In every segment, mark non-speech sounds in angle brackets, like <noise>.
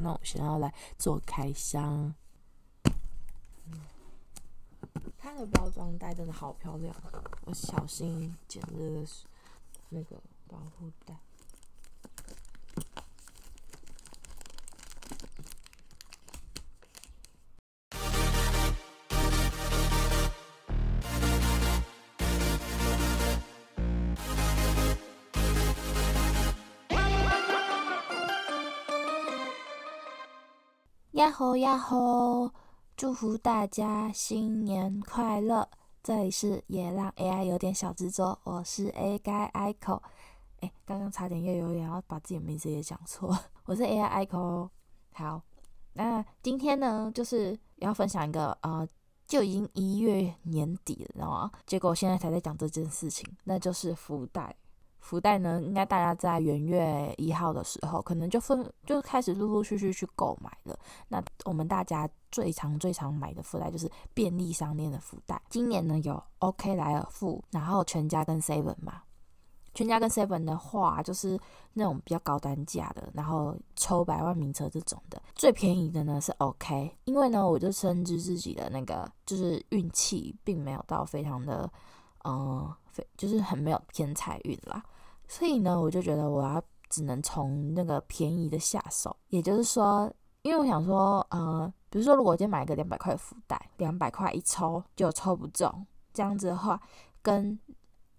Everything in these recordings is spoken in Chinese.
那我先要来做开箱。它的包装袋真的好漂亮，我小心捡这个那个保护袋。吼呀吼！祝福大家新年快乐！这里是也让 AI 有点小执着，我是 AI Aiko。哎，刚刚差点又有点要把自己的名字也讲错，我是 AI Aiko。好，那今天呢，就是要分享一个呃，就已经一月年底了，知道吗？结果现在才在讲这件事情，那就是福袋。福袋呢，应该大家在元月一号的时候，可能就分就开始陆陆续续去购买了。那我们大家最常最常买的福袋就是便利商店的福袋。今年呢有 OK 莱尔富，然后全家跟 Seven 嘛。全家跟 Seven 的话，就是那种比较高单价的，然后抽百万名车这种的。最便宜的呢是 OK，因为呢我就深知自己的那个就是运气并没有到非常的，嗯、非就是很没有偏财运啦。所以呢，我就觉得我要只能从那个便宜的下手，也就是说，因为我想说，呃，比如说，如果我今天买一个两百块的福袋，两百块一抽就抽不中，这样子的话，跟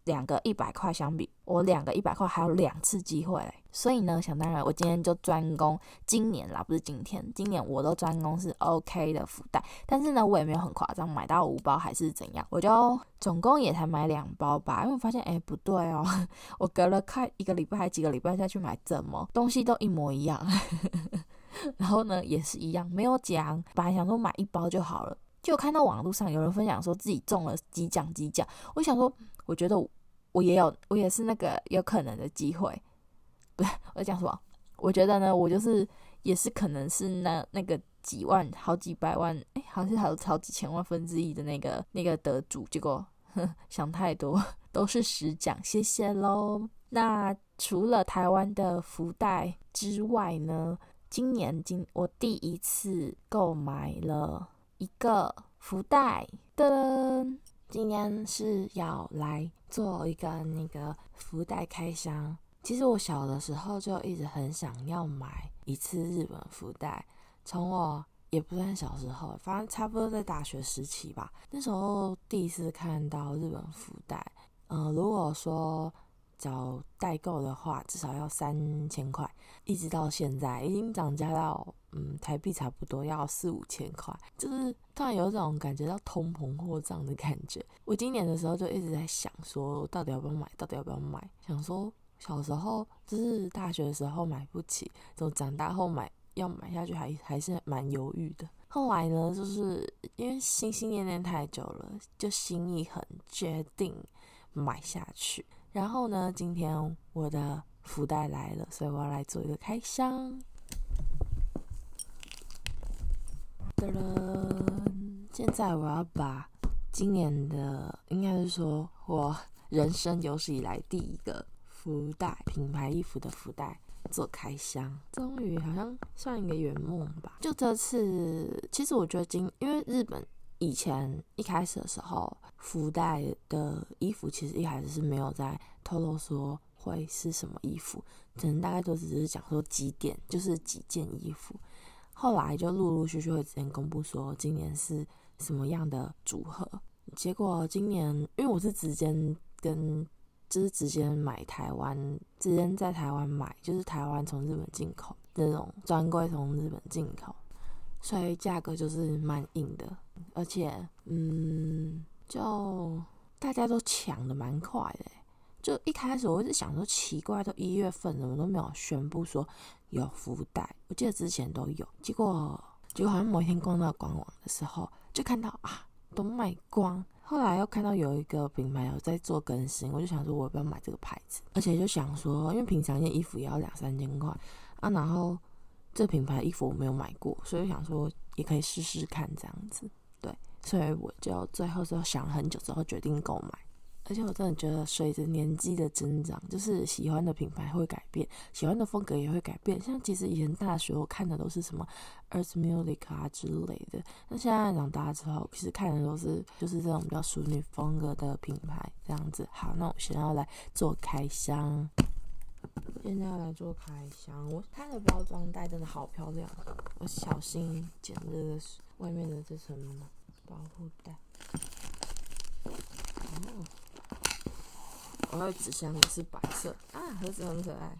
两个一百块相比，我两个一百块还有两次机会。所以呢，想当然，我今天就专攻今年啦，不是今天，今年我都专攻是 OK 的福袋。但是呢，我也没有很夸张，买到五包还是怎样，我就总共也才买两包吧。因为我发现，哎，不对哦，<laughs> 我隔了快一个礼拜还几个礼拜再去买，怎么东西都一模一样？<laughs> 然后呢，也是一样，没有奖。本来想说买一包就好了，就看到网络上有人分享说自己中了几奖几奖。我想说，我觉得我也有，我也是那个有可能的机会。不是，我在讲什么？我觉得呢，我就是也是可能是那那个几万、好几百万，哎，好像是好好几千万分之一的那个那个得主。结果哼，想太多，都是实奖，谢谢喽。那除了台湾的福袋之外呢，今年今我第一次购买了一个福袋的，今天是要来做一个那个福袋开箱。其实我小的时候就一直很想要买一次日本福袋，从我也不算小时候，反正差不多在大学时期吧。那时候第一次看到日本福袋，嗯、呃，如果说找代购的话，至少要三千块，一直到现在已经涨价到嗯台币差不多要四五千块，就是突然有这种感觉到通膨货胀的感觉。我今年的时候就一直在想说，到底要不要买？到底要不要买？想说。小时候就是大学的时候买不起，就长大后买要买下去还还是蛮犹豫的。后来呢，就是因为心心念念太久了，就心一横，决定买下去。然后呢，今天我的福袋来了，所以我要来做一个开箱。噔噔，现在我要把今年的，应该是说我人生有史以来第一个。福袋，品牌衣服的福袋做开箱，终于好像算一个圆梦吧。就这次，其实我觉得今因为日本以前一开始的时候，福袋的衣服其实一开始是没有在透露说会是什么衣服，可能大概都只是讲说几点，就是几件衣服。后来就陆陆续续会直接公布说今年是什么样的组合。结果今年，因为我是直接跟就是直接买台湾，直接在台湾买，就是台湾从日本进口那种专柜从日本进口，所以价格就是蛮硬的，而且嗯，就大家都抢的蛮快的。就一开始我一直想说奇怪，都一月份了，我都没有宣布说有福袋，我记得之前都有，结果结果好像某一天逛到官网的时候，就看到啊，都卖光。后来又看到有一个品牌有在做更新，我就想说，我要不要买这个牌子？而且就想说，因为平常一件衣服也要两三千块啊，然后这品牌衣服我没有买过，所以想说也可以试试看这样子。对，所以我就最后是想了很久之后决定购买。而且我真的觉得，随着年纪的增长，就是喜欢的品牌会改变，喜欢的风格也会改变。像其实以前大学我看的都是什么 Earth Music 啊之类的，那现在长大之后，其实看的都是就是这种比较淑女风格的品牌这样子。好，那我现在要来做开箱，现在要来做开箱。我它的包装袋真的好漂亮，我小心剪这个外面的这层保护袋。我的纸箱也是白色啊，盒子很可爱。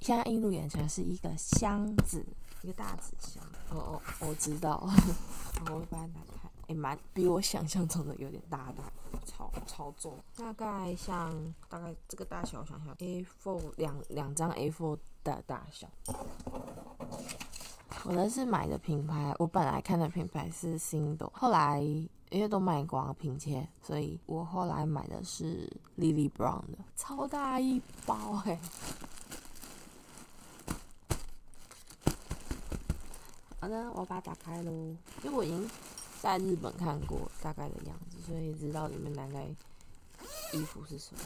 现在映入眼前是一个箱子，一个大纸箱。哦哦，我知道。<laughs> 好，我把它打开。哎、欸，蛮比我想象中的有点大的，超超重。大概像大概这个大小，我想想，A4 两两张 A4 的大小。我的是买的品牌，我本来看的品牌是 Sindo，后来因为都卖光了拼切，所以我后来买的是 Lily Brown 的，超大一包哎、好的，我把它打开喽，因为我已经在日本看过大概的样子，所以知道里面大概衣服是什么。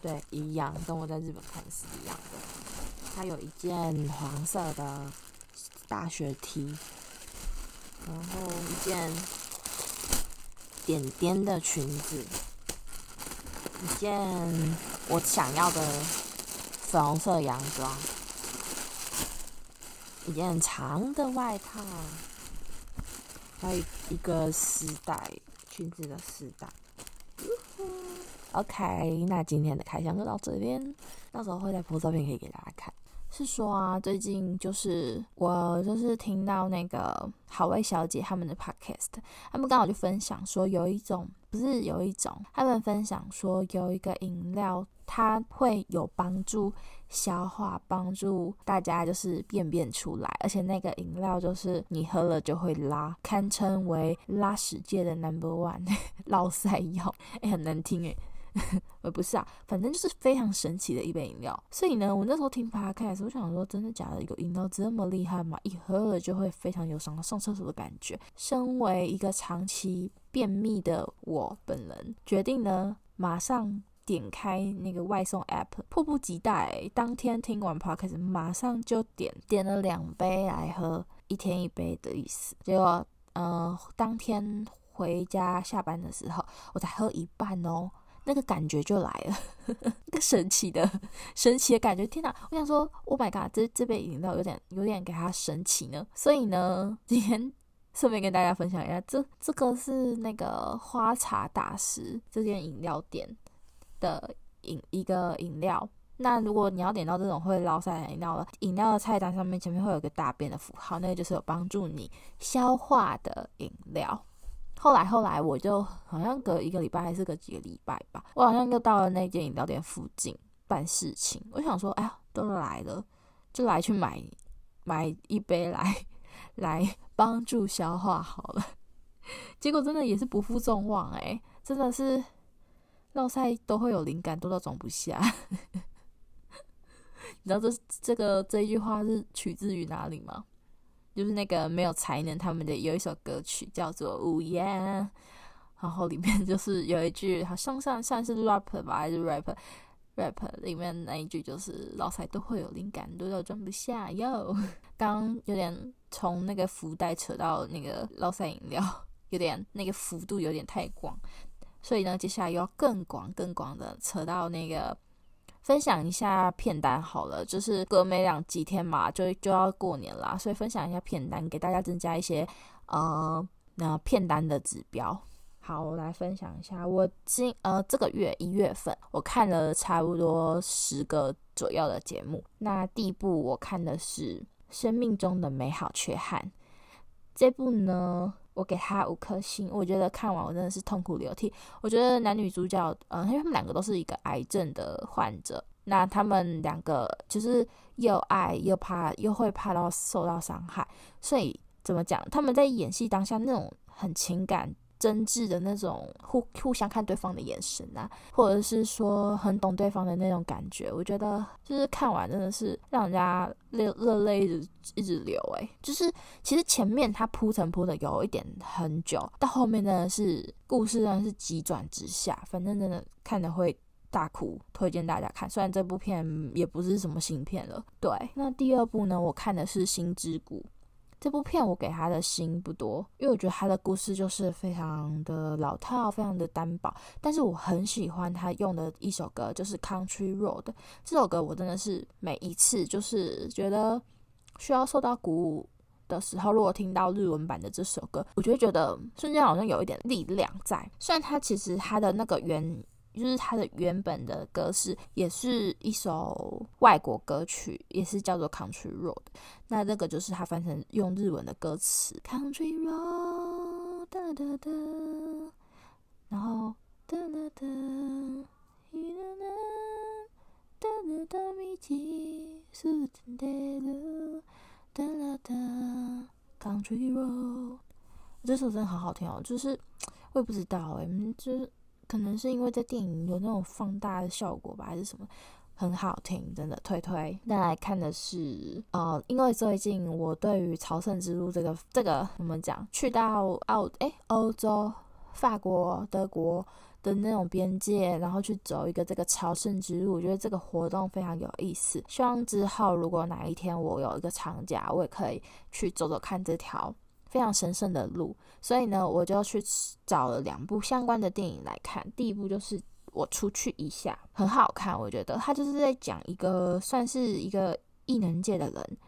对，一样，跟我在日本看是一样的。它有一件黄色的。大学 T，然后一件点点的裙子，一件我想要的粉红色洋装，一件长的外套，还有一个丝带，裙子的丝带。OK，那今天的开箱就到这边，到时候会再拍照片可以给大家看。是说啊，最近就是我就是听到那个好味小姐他们的 podcast，他们刚好就分享说有一种不是有一种，他们分享说有一个饮料，它会有帮助消化，帮助大家就是便便出来，而且那个饮料就是你喝了就会拉，堪称为拉屎界的 number one <laughs> 落赛药，哎、欸，很难听哎。<laughs> 呃，不是啊，反正就是非常神奇的一杯饮料。所以呢，我那时候听 podcast，我想说，真的假的？一个饮料这么厉害吗？一喝了就会非常有想要上厕所的感觉。身为一个长期便秘的我本人，决定呢，马上点开那个外送 app，迫不及待，当天听完 podcast，马上就点点了两杯来喝，一天一杯的意思。结果，呃，当天回家下班的时候，我才喝一半哦。那个感觉就来了，<laughs> 那个神奇的、神奇的感觉！天哪，我想说，Oh my god，这这杯饮料有点、有点给它神奇呢。所以呢，今天顺便跟大家分享一下，这这个是那个花茶大师这间饮料店的饮一个饮料。那如果你要点到这种会落赛的饮料了，饮料的菜单上面前面会有个大便的符号，那个就是有帮助你消化的饮料。后来后来，我就好像隔一个礼拜还是隔几个礼拜吧，我好像又到了那间饮料店附近办事情。我想说，哎呀，都来了，就来去买买一杯来来帮助消化好了。<laughs> 结果真的也是不负众望，哎，真的是落赛都会有灵感，多到装不下。<laughs> 你知道这这个这一句话是取自于哪里吗？就是那个没有才能，他们的有一首歌曲叫做《无言》，然后里面 <laughs> 就是有一句，好像算算是 rap 吧，还是 rap？rap 里面那一句就是“老赛都会有灵感，多到装不下哟”。刚有点从那个福袋扯到那个老赛饮料，有点那个幅度有点太广，所以呢，接下来又要更广、更广的扯到那个。分享一下片单好了，就是隔没两几天嘛，就就要过年啦，所以分享一下片单，给大家增加一些呃那片单的指标。好，我来分享一下，我今呃这个月一月份我看了差不多十个左右的节目。那第一部我看的是《生命中的美好缺憾》，这部呢。我给他五颗星，我觉得看完我真的是痛哭流涕。我觉得男女主角，嗯，因为他们两个都是一个癌症的患者，那他们两个就是又爱又怕，又会怕到受到伤害，所以怎么讲？他们在演戏当下那种很情感真挚的那种互互相看对方的眼神啊，或者是说很懂对方的那种感觉，我觉得就是看完真的是让人家热热泪一直一直流诶，就是其实前面他铺陈铺的有一点很久，到后面真的是故事真的是急转直下，反正真的看的会大哭，推荐大家看。虽然这部片也不是什么新片了，对。那第二部呢，我看的是《心之谷》。这部片我给他的星不多，因为我觉得他的故事就是非常的老套，非常的单薄。但是我很喜欢他用的一首歌，就是《Country Road》这首歌，我真的是每一次就是觉得需要受到鼓舞的时候，如果听到日文版的这首歌，我就会觉得瞬间好像有一点力量在。虽然他其实他的那个原。就是它的原本的歌式也是一首外国歌曲，也是叫做《Country Road》。那这个就是它翻成用日文的歌词，Country Road，哒哒哒，然后哒哒哒，哒哒哒，道进んでる，哒哒哒，Country Road。这首真的好好听哦，就是我也不知道哎，就是。 可能是因为在电影有那种放大的效果吧，还是什么，很好听，真的推推。那来看的是，呃，因为最近我对于朝圣之路这个这个怎么讲，去到澳诶欧洲、法国、德国的那种边界，然后去走一个这个朝圣之路，我觉得这个活动非常有意思。希望之后如果哪一天我有一个长假，我也可以去走走看这条。非常神圣的路，所以呢，我就去找了两部相关的电影来看。第一部就是《我出去一下》，很好看，我觉得他就是在讲一个算是一个异能界的人，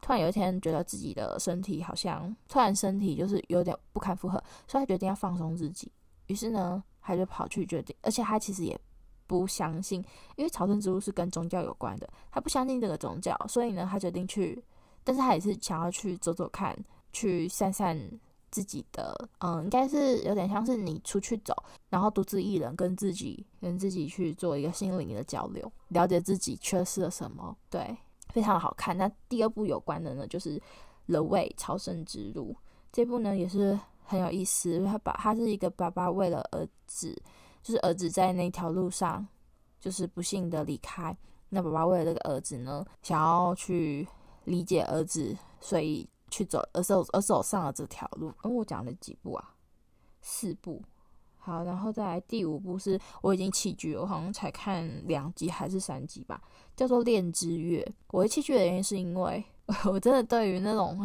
突然有一天觉得自己的身体好像突然身体就是有点不堪负荷，所以他决定要放松自己。于是呢，他就跑去决定，而且他其实也不相信，因为朝圣之路是跟宗教有关的，他不相信这个宗教，所以呢，他决定去，但是他也是想要去走走看。去散散自己的，嗯，应该是有点像是你出去走，然后独自一人跟自己跟自己去做一个心灵的交流，了解自己缺失了什么。对，非常好看。那第二部有关的呢，就是《The Way》朝圣之路。这部呢也是很有意思，他把他是一个爸爸为了儿子，就是儿子在那条路上就是不幸的离开，那爸爸为了这个儿子呢，想要去理解儿子，所以。去走，而走而走上了这条路。跟、哦、我讲了几部啊？四部。好，然后再来第五部是我已经弃剧，我好像才看两集还是三集吧，叫做《恋之月》。我会弃剧的原因是因为 <laughs> 我真的对于那种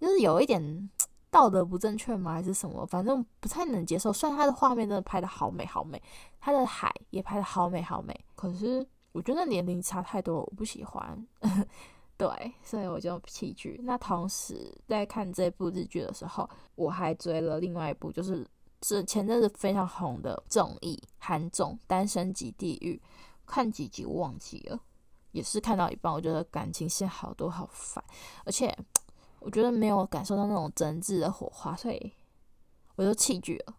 就是有一点道德不正确吗？还是什么？反正不太能接受。虽然它的画面真的拍得好美好美，它的海也拍得好美好美，可是我觉得年龄差太多，我不喜欢。对，所以我就弃剧。那同时在看这部日剧的时候，我还追了另外一部，就是这前阵子非常红的综艺韩综《单身即地狱》。看几集我忘记了，也是看到一半，我觉得感情线好多好烦，而且我觉得没有感受到那种真挚的火花，所以我就弃剧了。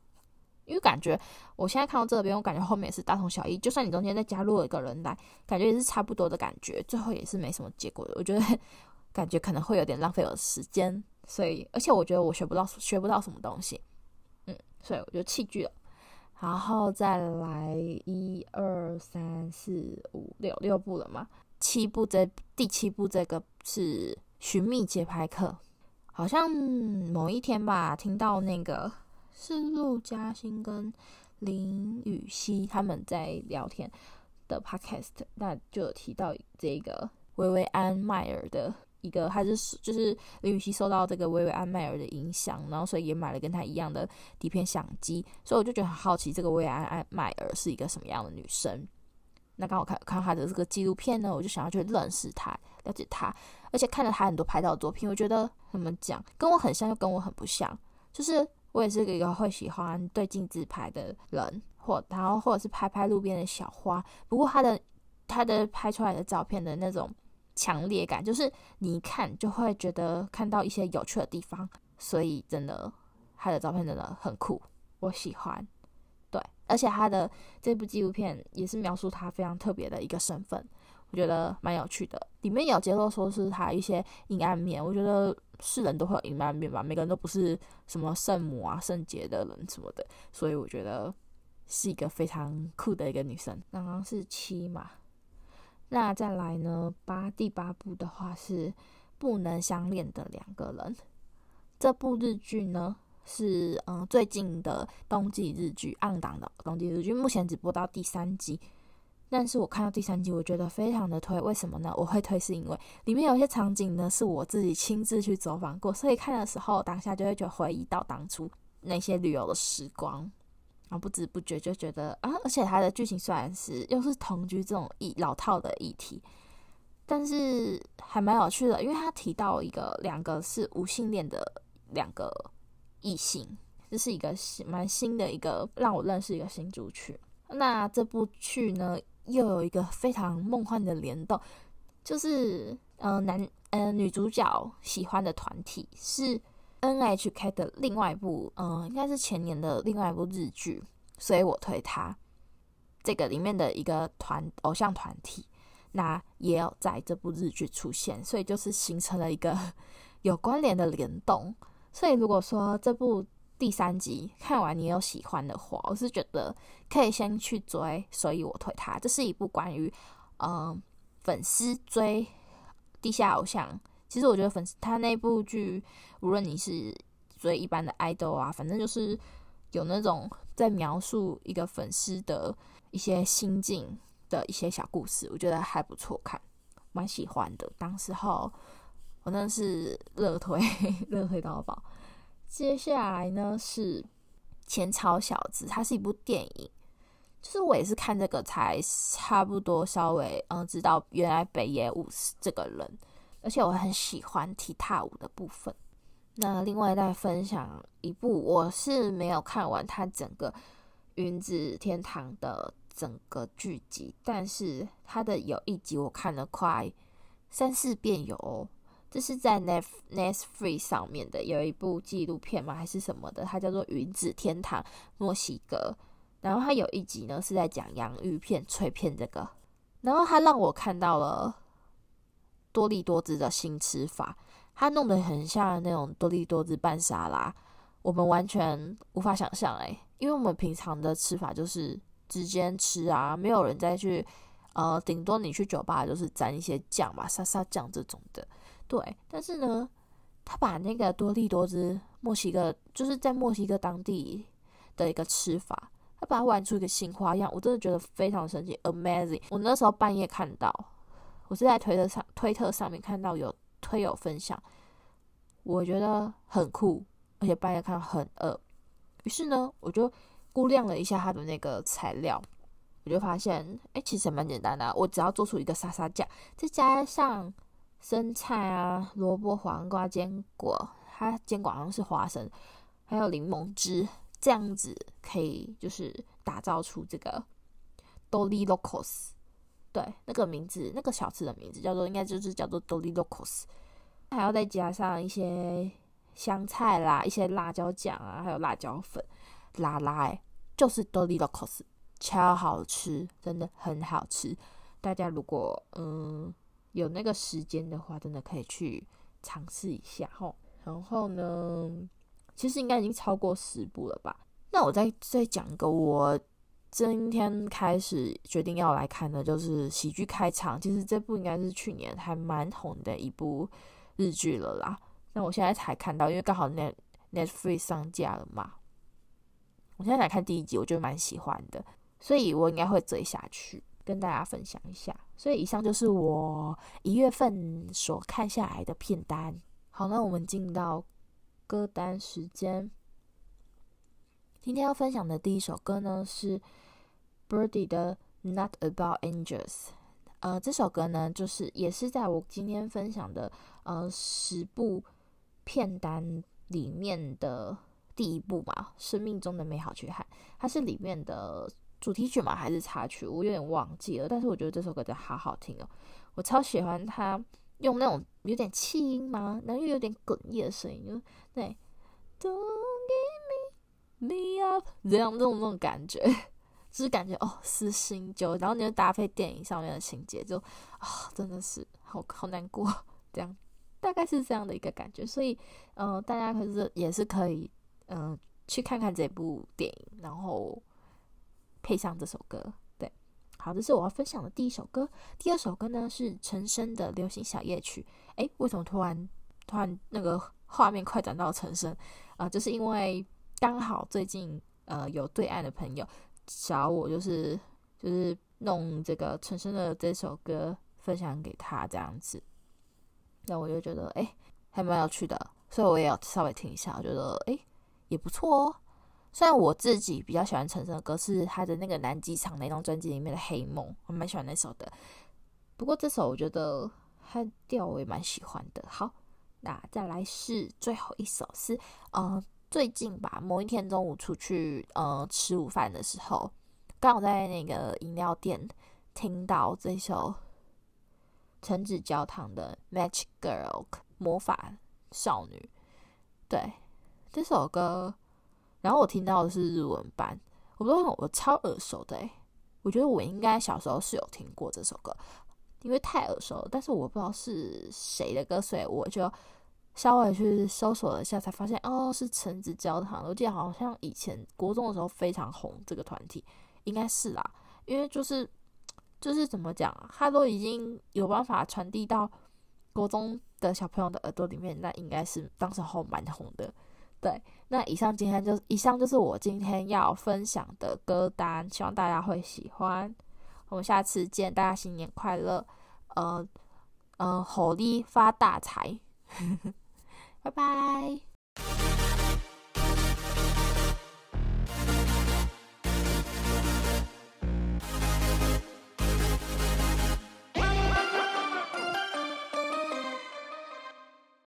因为感觉我现在看到这边，我感觉后面也是大同小异。就算你中间再加入了一个人来，感觉也是差不多的感觉，最后也是没什么结果的。我觉得 <laughs> 感觉可能会有点浪费我时间，所以而且我觉得我学不到学不到什么东西，嗯，所以我就弃剧了。然后再来一二三四五六六部了嘛，七部这第七部这个是寻觅节拍客，好像某一天吧，听到那个。是陆嘉欣跟林雨熙他们在聊天的 podcast，那就有提到这个薇薇安迈尔的一个，还是就是林予晞受到这个薇薇安迈尔的影响，然后所以也买了跟她一样的底片相机，所以我就觉得很好奇，这个薇薇安迈尔是一个什么样的女生？那刚好看看她的这个纪录片呢，我就想要去认识她，了解她，而且看了她很多拍照的作品，我觉得怎么讲，跟我很像又跟我很不像，就是。我也是一个会喜欢对镜自拍的人，或然后或者是拍拍路边的小花。不过他的他的拍出来的照片的那种强烈感，就是你一看就会觉得看到一些有趣的地方。所以真的，他的照片真的很酷，我喜欢。对，而且他的这部纪录片也是描述他非常特别的一个身份，觉得蛮有趣的。里面有揭露说是他一些阴暗面，我觉得是人都会有阴暗面吧，每个人都不是什么圣母啊、圣洁的人什么的，所以我觉得是一个非常酷的一个女生。刚刚是七嘛，那再来呢八，第八部的话是不能相恋的两个人。这部日剧呢是嗯最近的冬季日剧，on 档的冬季日剧，目前只播到第三集。但是我看到第三集，我觉得非常的推，为什么呢？我会推是因为里面有些场景呢是我自己亲自去走访过，所以看的时候当下就会觉得回忆到当初那些旅游的时光，然后不知不觉就觉得啊，而且它的剧情虽然是又是同居这种议老套的议题，但是还蛮有趣的，因为他提到一个两个是无性恋的两个异性，这是一个蛮新的一个让我认识一个新族群。那这部剧呢？又有一个非常梦幻的联动，就是呃男呃女主角喜欢的团体是 NHK 的另外一部，嗯、应该是前年的另外一部日剧，所以我推它。这个里面的一个团偶像团体，那也有在这部日剧出现，所以就是形成了一个 <laughs> 有关联的联动。所以如果说这部。第三集看完，你有喜欢的话，我是觉得可以先去追，所以我推它。这是一部关于嗯、粉丝追地下偶像。其实我觉得粉丝他那部剧，无论你是追一般的爱豆啊，反正就是有那种在描述一个粉丝的一些心境的一些小故事，我觉得还不错看，蛮喜欢的。当时候我那是热推，<laughs> 热推到爆。接下来呢是《前朝小子》，它是一部电影。就是我也是看这个才差不多稍微嗯知道原来北野武是这个人，而且我很喜欢踢踏舞的部分。那另外再分享一部，我是没有看完它整个《云子天堂》的整个剧集，但是它的有一集我看了快三四遍有。这是在 Netflix 上面的，有一部纪录片吗？还是什么的？它叫做《云子天堂》墨西哥。然后它有一集呢是在讲洋芋片脆片这个。然后它让我看到了多力多滋的新吃法，它弄得很像那种多力多滋拌沙拉，我们完全无法想象哎，因为我们平常的吃法就是直接吃啊，没有人再去呃，顶多你去酒吧就是沾一些酱嘛，沙沙酱这种的。对，但是呢，他把那个多利多滋墨西哥，就是在墨西哥当地的一个吃法，他把它玩出一个新花样，我真的觉得非常神奇，amazing。我那时候半夜看到，我是在推特上推特上面看到有推友分享，我觉得很酷，而且半夜看到很饿，于是呢，我就估量了一下它的那个材料，我就发现，哎，其实蛮简单的，我只要做出一个沙沙酱，再加上。生菜啊，萝卜、黄瓜、坚果，它坚果好像是花生，还有柠檬汁，这样子可以就是打造出这个 doli locos，对，那个名字，那个小吃的名字叫做，应该就是叫做 doli locos，还要再加上一些香菜啦，一些辣椒酱啊，还有辣椒粉，拉拉诶，就是 doli locos，超好吃，真的很好吃，大家如果嗯。有那个时间的话，真的可以去尝试一下吼。然后呢，其实应该已经超过十部了吧？那我再再讲一个，我今天开始决定要来看的，就是喜剧开场。其实这部应该是去年还蛮红的一部日剧了啦。那我现在才看到，因为刚好 Net Netflix 上架了嘛。我现在来看第一集，我觉得蛮喜欢的，所以我应该会追下去。跟大家分享一下，所以以上就是我一月份所看下来的片单。好，那我们进到歌单时间。今天要分享的第一首歌呢是 Birdy 的《Not About Angels》。呃，这首歌呢，就是也是在我今天分享的呃十部片单里面的第一部嘛，《生命中的美好缺憾》，它是里面的。主题曲嘛？还是插曲？我有点忘记了。但是我觉得这首歌真的好好听哦，我超喜欢他用那种有点气音吗？然后又有点哽咽的声音，就对，Don't give me me up，这样这种那种感觉就是感觉哦，是心就，然后你就搭配电影上面的情节，就啊、哦，真的是好好难过，这样大概是这样的一个感觉。所以，嗯、大家可是也是可以，嗯、去看看这部电影，然后配上这首歌。对，好，这是我要分享的第一首歌。第二首歌呢是陈升的《流行小夜曲》。诶，为什么突然突然那个画面快转到陈升？啊、就是因为刚好最近呃有对岸的朋友。找我就是就是弄这个陈升的这首歌分享给他这样子，那我就觉得哎还蛮有趣的，所以我也要稍微听一下，我觉得哎也不错哦。虽然我自己比较喜欢陈升的歌，是他的那个南机场那张专辑里面的《黑梦》，我蛮喜欢那首的。不过这首我觉得他调我也蛮喜欢的。好，那再来是最后一首是嗯。最近吧，某一天中午出去呃吃午饭的时候，刚好在那个饮料店听到这首橙子焦糖的《Magic Girl》魔法少女，对这首歌，然后我听到的是日文版，我不知道我超耳熟的诶，我觉得我应该小时候是有听过这首歌，因为太耳熟了，但是我不知道是谁的歌，所以我就。稍微去搜索了一下，才发现哦，是橙子焦糖。我记得好像以前国中的时候非常红，这个团体应该是啦，因为就是就是怎么讲，他都已经有办法传递到国中的小朋友的耳朵里面，那应该是当时候蛮红的。对，那以上今天就以上就是我今天要分享的歌单，希望大家会喜欢。我们下次见，大家新年快乐，呃呃，火力发大财。<laughs> 拜拜。